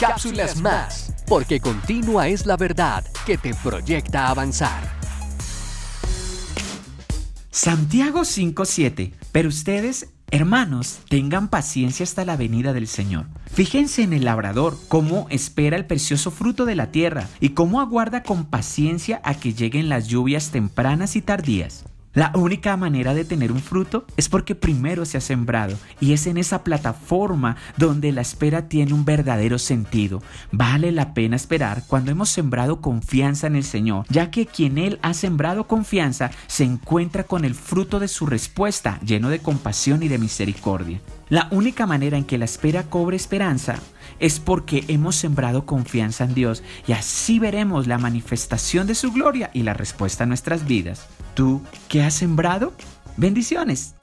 Cápsulas Más, porque continua es la verdad que te proyecta avanzar. Santiago 5:7. Pero ustedes, hermanos, tengan paciencia hasta la venida del Señor. Fíjense en el labrador, cómo espera el precioso fruto de la tierra y cómo aguarda con paciencia a que lleguen las lluvias tempranas y tardías. La única manera de tener un fruto es porque primero se ha sembrado y es en esa plataforma donde la espera tiene un verdadero sentido. Vale la pena esperar cuando hemos sembrado confianza en el Señor, ya que quien Él ha sembrado confianza se encuentra con el fruto de su respuesta lleno de compasión y de misericordia. La única manera en que la espera cobre esperanza es porque hemos sembrado confianza en Dios y así veremos la manifestación de su gloria y la respuesta a nuestras vidas. ¿Tú qué has sembrado? Bendiciones.